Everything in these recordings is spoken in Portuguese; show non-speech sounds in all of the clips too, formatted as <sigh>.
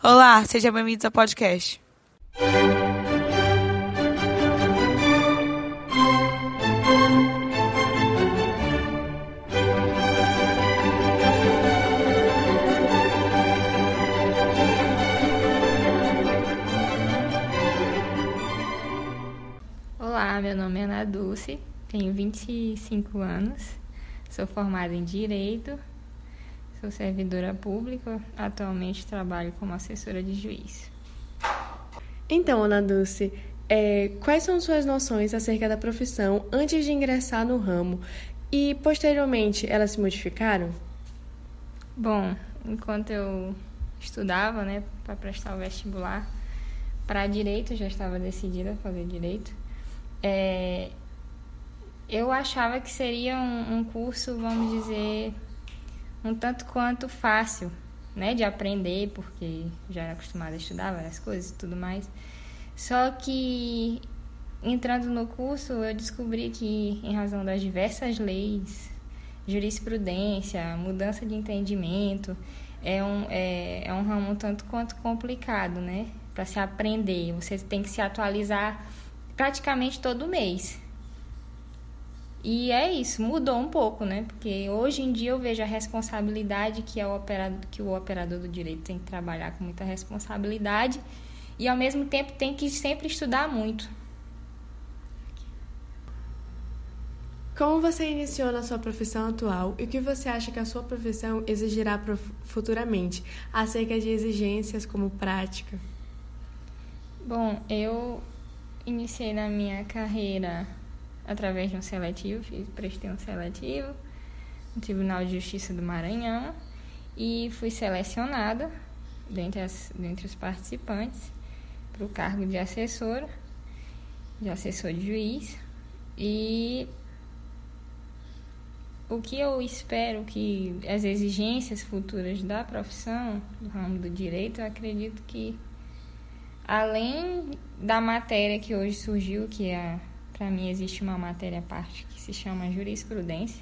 Olá, sejam bem-vindos ao podcast. Olá, meu nome é Ana Dulce, tenho 25 anos, sou formada em Direito, sou servidora pública, atualmente trabalho como assessora de juiz. Então, Ana Dulce, é, quais são suas noções acerca da profissão antes de ingressar no ramo e, posteriormente, elas se modificaram? Bom, enquanto eu estudava, né, para prestar o vestibular para direito, já estava decidida a fazer direito. É, eu achava que seria um, um, curso, vamos dizer, um tanto quanto fácil, né, de aprender, porque já era acostumada a estudar várias coisas e tudo mais. Só que entrando no curso, eu descobri que, em razão das diversas leis, jurisprudência, mudança de entendimento, é um, é, é um ramo tanto quanto complicado, né? Para se aprender. Você tem que se atualizar praticamente todo mês. E é isso, mudou um pouco, né? Porque hoje em dia eu vejo a responsabilidade que, é o, operador, que o operador do direito tem que trabalhar com muita responsabilidade e ao mesmo tempo tem que sempre estudar muito. Como você iniciou na sua profissão atual e o que você acha que a sua profissão exigirá futuramente, acerca de exigências como prática? Bom, eu iniciei na minha carreira através de um seletivo, fiz, prestei um seletivo no Tribunal de Justiça do Maranhão e fui selecionada dentre, as, dentre os participantes para o cargo de assessora, de assessor de juiz. E o que eu espero que as exigências futuras da profissão, do ramo do direito, eu acredito que além da matéria que hoje surgiu, que é, para mim existe uma matéria à parte que se chama jurisprudência,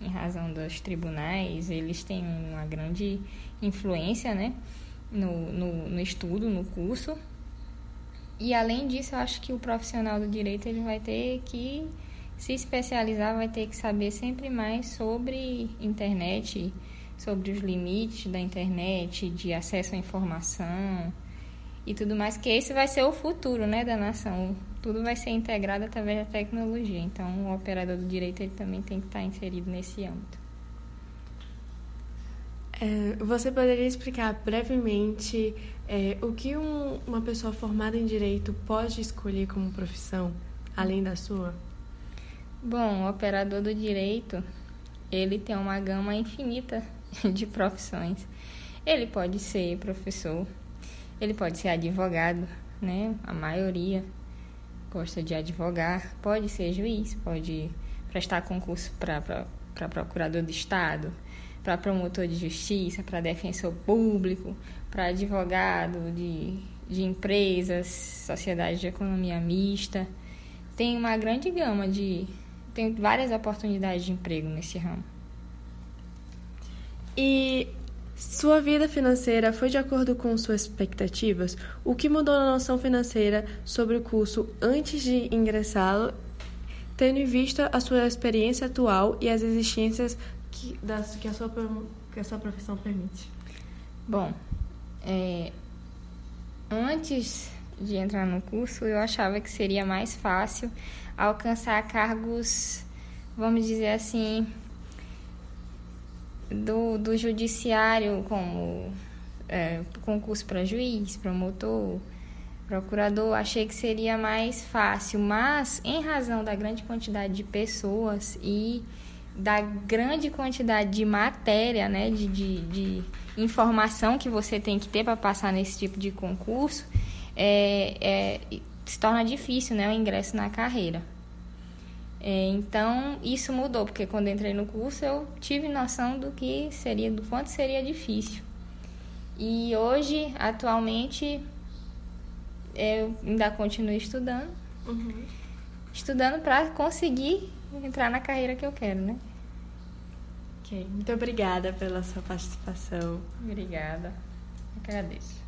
em razão dos tribunais, eles têm uma grande influência, né, no, no, no estudo, no curso. E além disso, eu acho que o profissional do direito ele vai ter que se especializar, vai ter que saber sempre mais sobre internet, sobre os limites da internet, de acesso à informação, e tudo mais, que esse vai ser o futuro, né, da nação. Tudo vai ser integrado através da tecnologia. Então, o operador do direito ele também tem que estar inserido nesse âmbito. É, você poderia explicar brevemente é, o que um, uma pessoa formada em direito pode escolher como profissão, além da sua? Bom, o operador do direito ele tem uma gama infinita <laughs> de profissões. Ele pode ser professor, ele pode ser advogado, né? A maioria gosta de advogar. Pode ser juiz, pode prestar concurso para procurador do Estado, para promotor de justiça, para defensor público, para advogado de, de empresas, sociedade de economia mista. Tem uma grande gama de. Tem várias oportunidades de emprego nesse ramo. E sua vida financeira foi de acordo com suas expectativas? O que mudou na noção financeira sobre o curso antes de ingressá-lo, tendo em vista a sua experiência atual e as exigências que, das, que, a, sua, que a sua profissão permite? Bom, é, antes de entrar no curso, eu achava que seria mais fácil alcançar cargos, vamos dizer assim, do, do judiciário, como é, concurso para juiz, promotor, procurador, achei que seria mais fácil, mas em razão da grande quantidade de pessoas e da grande quantidade de matéria, né, de, de, de informação que você tem que ter para passar nesse tipo de concurso, é, é, se torna difícil né, o ingresso na carreira. É, então, isso mudou, porque quando entrei no curso eu tive noção do que seria, do quanto seria difícil. E hoje, atualmente, eu ainda continuo estudando. Uhum. Estudando para conseguir entrar na carreira que eu quero, né? Ok. Muito obrigada pela sua participação. Obrigada. Agradeço.